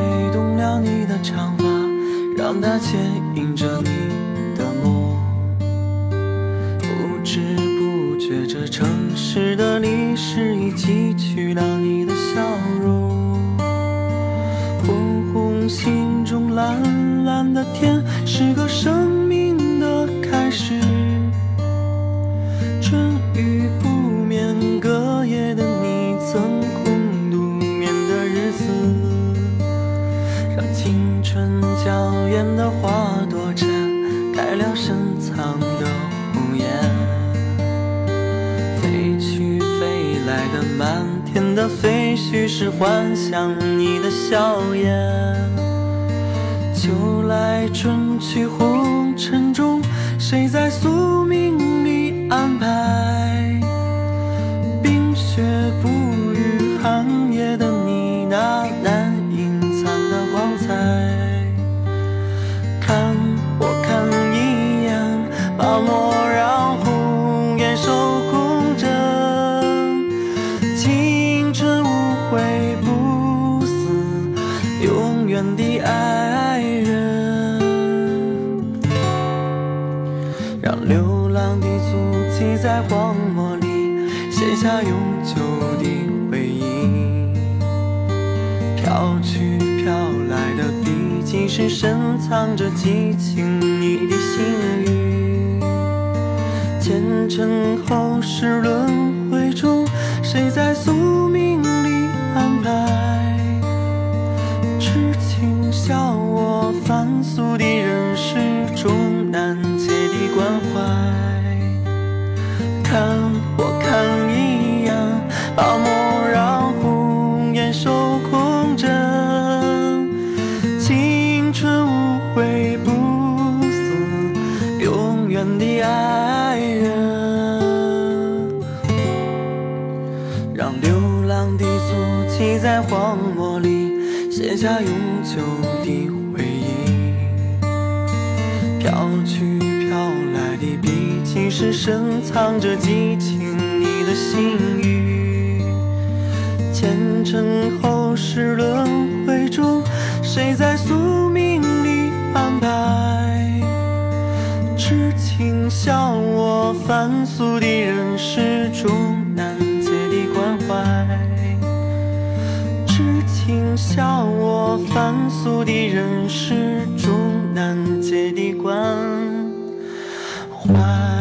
吹动了你的长发，让它牵引着你的梦。不知不觉，这城市的历史已汲取了你的笑容。红红心中蓝蓝的天，是个生。的花朵绽开了深藏的红颜。飞去飞来的满天的飞絮，是幻想你的笑颜。秋来春去红尘中，谁在诉流浪的足迹在荒漠里写下永久的回忆。飘去飘来的笔迹是深藏着激情你的心语。前尘后世轮回中，谁在宿命让流浪的足迹在荒漠里写下永久的回忆。飘去飘来的笔迹是深藏着激情你的心语。前尘后世轮回中，谁在宿命里安排？痴情笑我凡俗的听笑我凡俗的人世终难解的关。怀